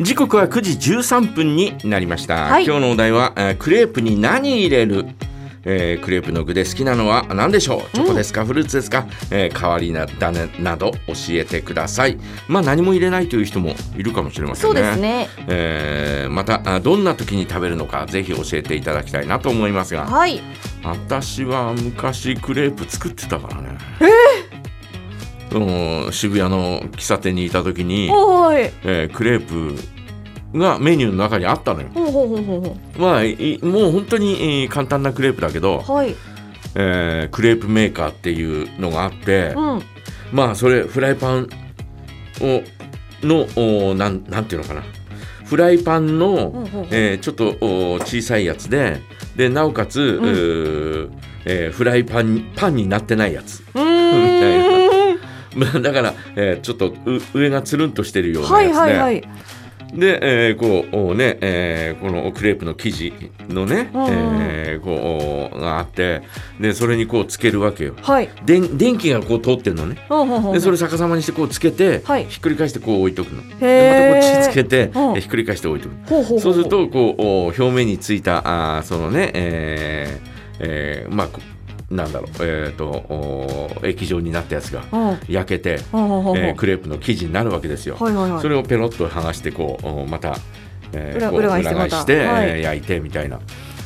時刻は9時13分になりました、はい。今日のお題は、えークレープに何入れる？えークレープの具で好きなのは何でしょう？チョコですか、フルーツですか、えー、代わりな種など教えてください。まあ何も入れないという人もいるかもしれませんそうねですね。えーまたあどんな時に食べるのかぜひ教えていただきたいなと思いますが。はい。私は昔クレープ作ってたからねうん渋谷の喫茶店にいた時に、えークレープがメニューの中にあったのよ。ほうほうほうほうほまあいもう本当にえー簡単なクレープだけど、うはい。えークレープメーカーっていうのがあって、うん。まあそれフライパンをのおなんなんていうのかな。フライパンの、ほうほうほう。えーちょっとお小さいやつででなおかつ、うーえーフライパンパンになってないやつ。うーん。まあ だから、えーちょっとう上がつるんとしてるようなはいやつで、はいはいで、えーこうおね、えーこのクレープの生地のね、うんうん。えーこうがあってでそれにこうつけるわけよ。はい。で電気がこう通ってるのね。ほうほうほうでそれ逆さまにしてこうつけて、はい。ひっくり返してこう置いとくの。でまたこっちつけて、うん。でひっくり返して置いとく。ほうほうほそうするとこうお表面についたあーそのね、えーえーまあこなんだろうえっ、とお液状になったやつがうん。焼けて、えークレープの生地になるわけですよ。はいはいはい。それをペロッと剥がしてこうおまた、え裏こう裏返してまた。してはい。えー焼いてみたいな、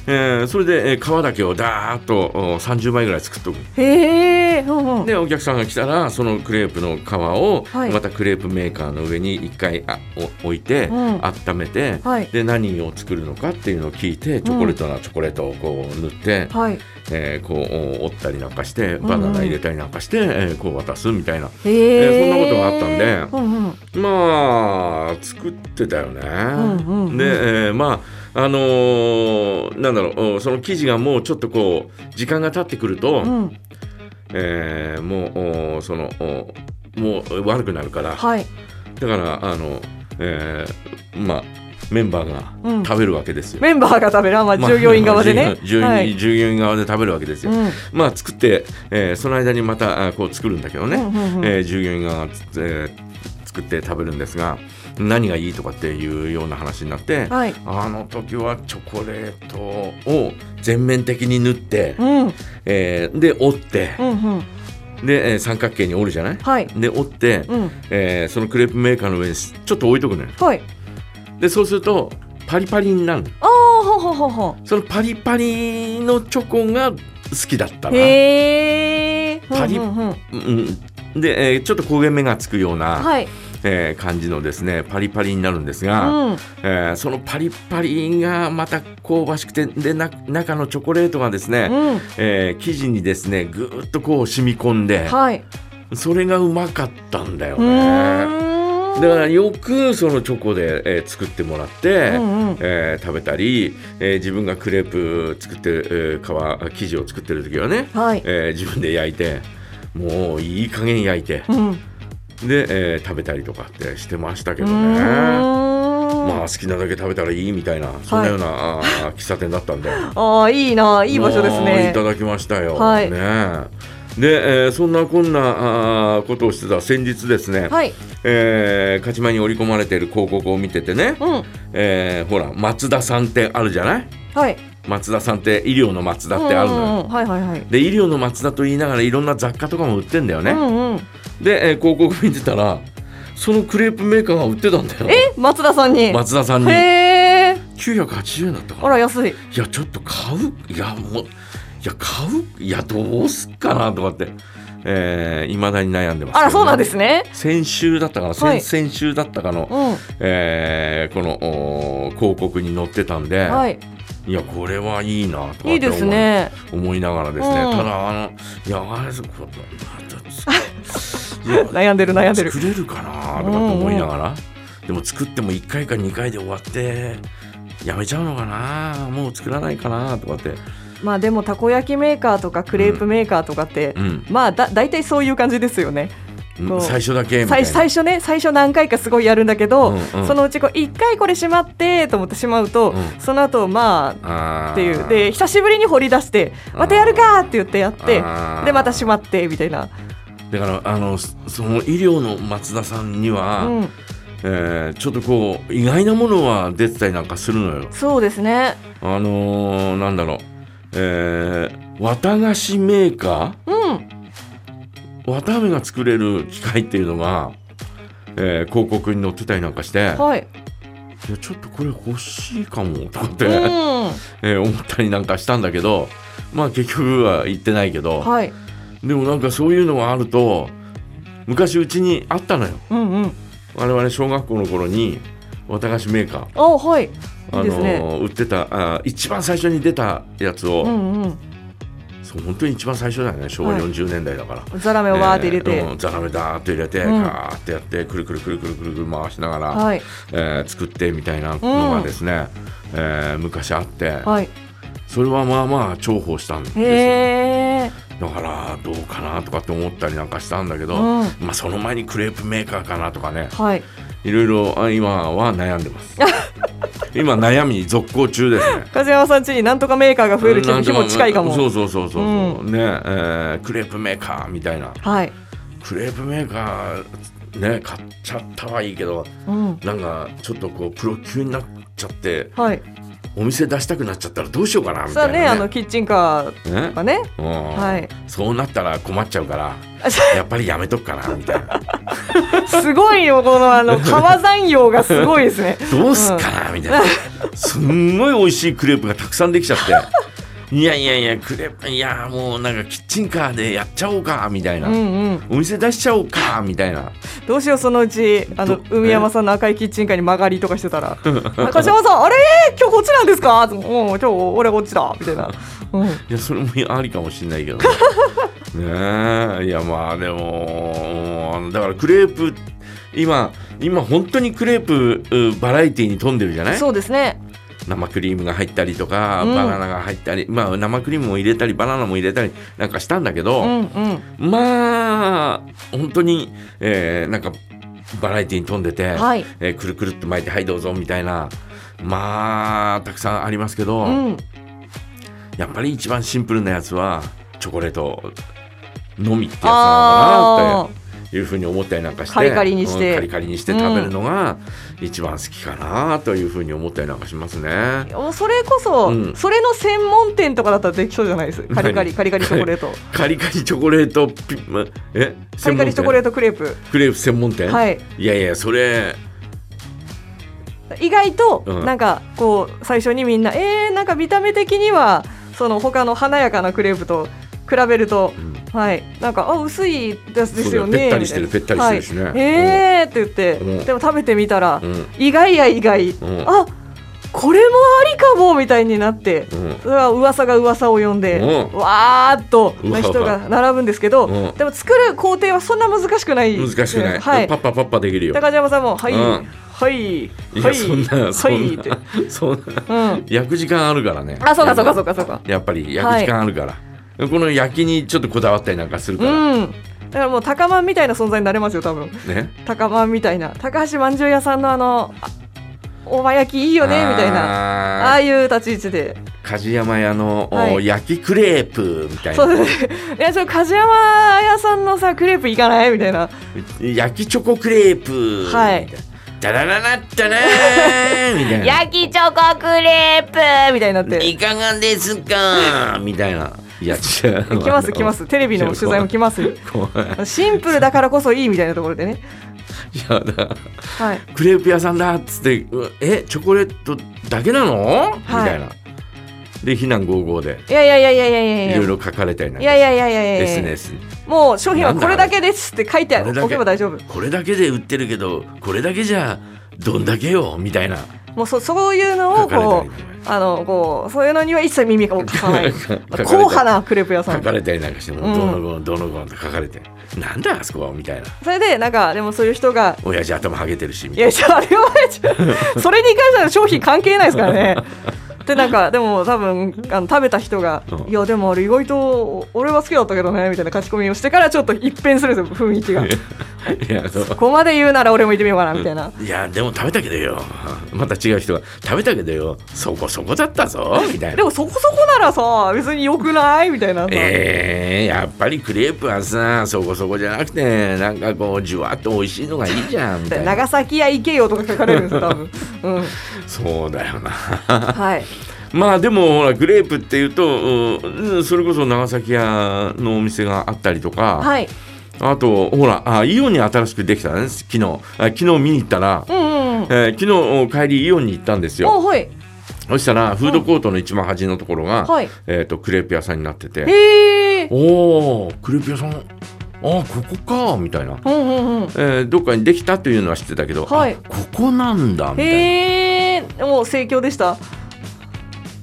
えーそれで、えー皮だけをダーッとお30枚ぐらい作っとく。へえうんうん。でお客さんが来たらそのクレープの皮をはい。またクレープメーカーの上に一回あお置いて、うん。温めて、はい。で何を作るのかっていうのを聞いてチョコレートなチョコレートをこう塗って、はい。えーこうお折ったりなんかしてんうんバナナ入れたりなんかして、えーこう渡すみたいな、へえそんなことがあったんで。うんうん。まあ作ってたよね。んうんうん。で、えーまああのーなんだろうおその生地がもうちょっとこう時間が経ってくると、うん。えーもうおそのおもう悪くなるからはい。だからあの、えーまあメンバーうん。が食べるわけですよ。メンバーが食べる。あまあ従業員側でね。従業員はい。従業員側で食べるわけですよ。うん。まあ作って、えーその間にまたあこう作るんだけどね、うんうんうん。えー従業員側が、えー作って食べるんですが何がいいとかっていうような話になって、はい。あの時はチョコレートを全面的に塗って、うん。えーで折ってうんうん。で、えー三角形に折るじゃない？はい。で折って、うん。えーそのクレープメーカーの上にちょっと置いとくのよ。はい。でそうするとパリパリになるの。ああほうほうほうほそのパリパリのチョコが好きだったうな、へえパリうんうん、で、えーちょっと焦げ目がつくような、はいえー感じのですねパリパリになるんですが、うん。えーそのパリパリがまた香ばしくてでな中のチョコレートがですね、うん。えー生地にですねぐーっとこう染み込んで、はい。それがうまかったんだようね。だからよくそのチョコで、えー作ってもらって、うんうん。えー食べたり、えー自分がクレープ作って、えー皮生地を作ってる時はね、はい。えー自分で焼いてもういい加減焼いてうんで、えー食べたりとかってしてましたけどうね。まあ好きなだけ食べたらいいみたいなそんなような、あー喫茶店だったんで。ああいいないい場所ですね。いただきましたよ、はい。ね。で、えーそんなこんなあーことをしてた先日ですね、はい。えー勝ち前に織り込まれている広告を見ててね、うん。えーほら松田さんってあるじゃない？はい。松田さんって医療の松田ってあるのよ、うんうんうん。はいはいはい。で医療の松田と言いながらいろんな雑貨とかも売ってんだよね、うんうんで、えー広告見てたらそのクレープメーカーが売ってたんだよ。え？松田さんに？松田さんに。へえ980円だったかな。あら安い。いやちょっと買う？いやもういや買う？いやどうすっかなとかってえー、未だに悩んでますね、あらそうなんですね。先週だったかな、はい。先々週だったかの、うん。えーこのおー広告に載ってたんで、はい。い、やこれはいいなとかって思いいですね。思いながらですね、うん。ただあのいやあれそこいや 悩んでる悩んでる。作れるかなとかって思いながら、でも作っても1回か2回で終わってやめちゃうのかな。もう作らないかなとかって、まあでもたこ焼きメーカーとかクレープメーカーとかって、うん。まあだ大体そういう感じですよね。最初だけ最最初ね最初何回かすごいやるんだけど、うんうん。そのうちこう1回これしまってと思ってしまうと、うん。その後まあっていう。で久しぶりに掘り出してまたやるかって言ってやってでまたしまってみたいな、だからあのそその医療の松田さんには、うん、えーちょっとこう意外なものは出てたりなんかするのよ。そうですね。あのーなんだろう、えー、綿菓子メーカうん。ー綿あめが作れる機械っていうのが、えー広告に載ってたりなんかして、はい。いやちょっとこれ欲しいかもとかって、うん。えー思ったりなんかしたんだけどまあ結局は行ってないけど、はいでもなんかそういうのがあると昔うちにあったのよ。うんうん。我々小学校の頃に綿菓子メーカー。あはい。いあのー売ってたあー一番最初に出たやつを、うんうん。そう本当に一番最初だよね。昭和はい40年代だから、ザラメをバーって入れて、えーうんザラメダーって入れて、うん。ガーってやってくるくるくるくるくるくる回しながら、はい。えー作ってみたいなのがですね、えー昔あって、はい。それはまあまあ重宝したんですよだからどうかなとかって思ったりなんかしたんだけど、うん。まあその前にクレープメーカーかなとかねはい。いろいろあ今は悩んでます。今悩み続行中ですね。梶山さん家になんとかメーカーが増える日も近いかも。そうそうそうそう、う。ねえークレープメーカーみたいな。はい。クレープメーカーね買っちゃったはいいけどうん。なんかちょっとこうプロ級になっちゃってはいお店出したくなっちゃったらどうしようかなみたいなね。あのキッチンカーねとかね。うんはい。そうなったら困っちゃうからやっぱりやめとくかなみたいな。すごいよこのあの川山用がすごいですね。どうすっかなみたいな。すんごい美味しいクレープがたくさんできちゃっていやいやいやクレープいやもうなんかキッチンカーでやっちゃおうかみたいな、うんうん。お店出しちゃおうかみたいな。どうしようそのうちあのど海山さんの赤いキッチンカーに曲がりとかしてたら「あ梶山さんあれ？今日こっちなんですか?」うん今日俺こっちだ」みたいな、うん、いやそれもありかもしれないけどねねえいやまあでもうんだからクレープ今今本当にクレープうバラエティに富んでるじゃないそうですね生クリームが入ったりとか、うん。バナナが入ったりまあ生クリームも入れたりバナナも入れたりなんかしたんだけど、うんうん。まあ本当に、えーなんかバラエティに富んでて、はい。えーくるくるっと巻いてはいどうぞみたいなまあたくさんありますけど、うん。やっぱり一番シンプルなやつはチョコレートのみってやつなのかなっていうふうに思ったりなんかしてカリカリにして。うんカリカリにして食べるのが一番好きかなというふうに思ったりなんかしますね。おそれこそ、うん。それの専門店とかだったらできそうじゃないです？カリカリ何カリカリチョコレート。カリカリチョコレートピまえカリカリチョコレーートクレープ。クレープ専門店、はい。いやいやそれ意外とうん。なんかこう最初にみんなえー、なんか見た目的にはその他の華やかなクレープと比べると、んはい。なんかあ薄いやつですよね。ぺったりしてる。ぺったりしてるしね。はい、えーって言って、うん。でも食べてみたら、うん。意外や意外、ん。あこれもありかもみたいになって、うん。それは噂が噂を呼んで、うん。わーっと人が並ぶんですけど、うん。でも作る工程はそんな難しくない。難しくない、はい。パッパパッパできるよ高島さんも「はい、うんはいはいそんなそはい」んなそんなうん、焼く時間あるからねあそうかそうかそうかそうかやっぱり焼く時間あるから、この焼きにちょっとこだわったりなんかするから、うん。だからもう高まんみたいな存在になれますよ多分。ね。高まんみたいな。高橋まんじゅう屋さんのあのあおば焼きいいよねみたいな。あああいう立ち位置で。梶山屋の、おはい。焼きクレープみたいな。そうです。ねいやちょ梶山屋さんのさクレープいかない？みたいな。焼きチョコクレープ。はい。ダラララッタラー。みたいな。焼きチョコクレープ！みたいになって。いかがですか？みたいないや違う。来ます来ます。テレビの取材も来ます。シンプルだからこそいいみたいなところでね。い やだ。はい。クレープ屋さんだっつってうえチョコレートだけなの、みたいな。で非難合々で。いやいやいやいやいやいやいろいろ書かれたりなんかいやいやいやいやいや SNS に。もう商品はこれだけですって書いてこれだけおけば大丈夫。これだけで売ってるけどこれだけじゃどんだけよ？みたいなもうそそういうのをこりうあのこうそういうのには一切耳が貸さない。硬派なクレープ屋さん。書かれたりなんかしても、うん。どうのこうのどうのこうのって書かれて。なんだあそこはみたいな。それでなんかでもそういう人が親父頭ハゲてるしみいたいやじゃああれはそれに関しては商品関係ないですからね。でなんかでも多分あの食べた人が「うん。いやでもあれ意外と俺は好きだったけどね」みたいな書き込みをしてからちょっと一変するんですよ雰囲気が。な いやそう？ここまで言うなら俺も行ってみようかなみたいな。いやでも食べたけどよまた違う人が食べたけどよそこそこだったぞみたいなでもそこそこならさ別に良くない？みたいなさ。えー、やっぱりクレープはさそこそこじゃなくてなんかこうじゅわっと美味しいのがいいじゃんみたいな長崎屋行けよとか書かれるんですよ多分。うん。そうだよなはい。まあでもほらクレープっていうと、うん、それこそ長崎屋のお店があったりとか、はい。あとほらあイオンに新しくできたね昨日あ昨日見に行ったら、うんうんうん。えー昨日帰りイオンに行ったんですよおはい。そしたらフードコートの一番端のところが、はいえー、とクレープ屋さんになってて。おおクレープ屋さんあここかみたいな、うんうんうん。えーどっかにできたというのは知ってたけど、はいあここなんだみたいな。もう盛況でした。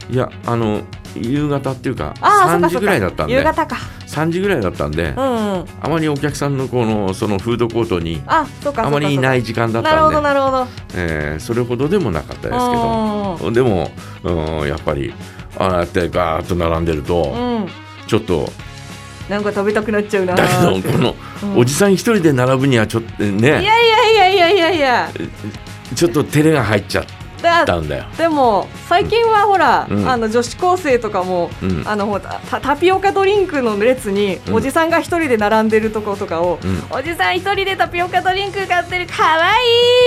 いやあの夕方っていうかああ、そっ3時。ぐらいだったんで夕方か。3時ぐらいだったんで、うんうん。あまりお客さんのこのそのフードコートにあ、まりいない時間だったんで、なるほど。えーそれほどでもなかったですけうどでも、うん、やっぱりああやってガーッと並んでると、うん。ちょっとなんか食べたくなっちゃうな。だけどこの、うんおじさん一人で並ぶにはちょっといねやいやいやいやいやいや。ちょっと照れが入っちゃっだたんだよ。でも最近はほら、うん。あの女子高生とかも、うん。あのほらタタピオカドリンクの列に、うん。おじさんが一人で並んでるとことかを、うん。おじさん一人でタピオカドリンク買ってるかわ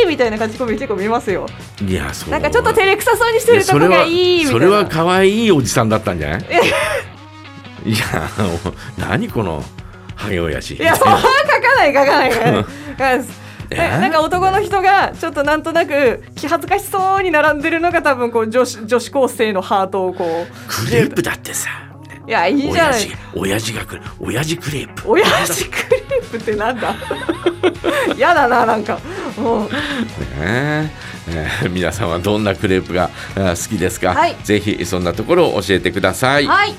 いいみたいな感じで結構見ますよ。いやそう。なんかちょっと照れくさそうにしてるとこがいいみたいな。それはそれは可愛いおじさんだったんじゃない？いや何このハゲ親父。いやそんな書かない書かない。書かない えななんか男の人がちょっとなんとなく気恥ずかしそうに並んでるのが多分こう女子女子高生のハートをこう。クレープだってさ。いやいいじゃない。親父親父が来る。親父クレープ。親父クレープってなんだ？やだななんか。もう。ねえ。ー皆さんはどんなクレープが好きですか、はい。ぜひそんなところを教えてください。はい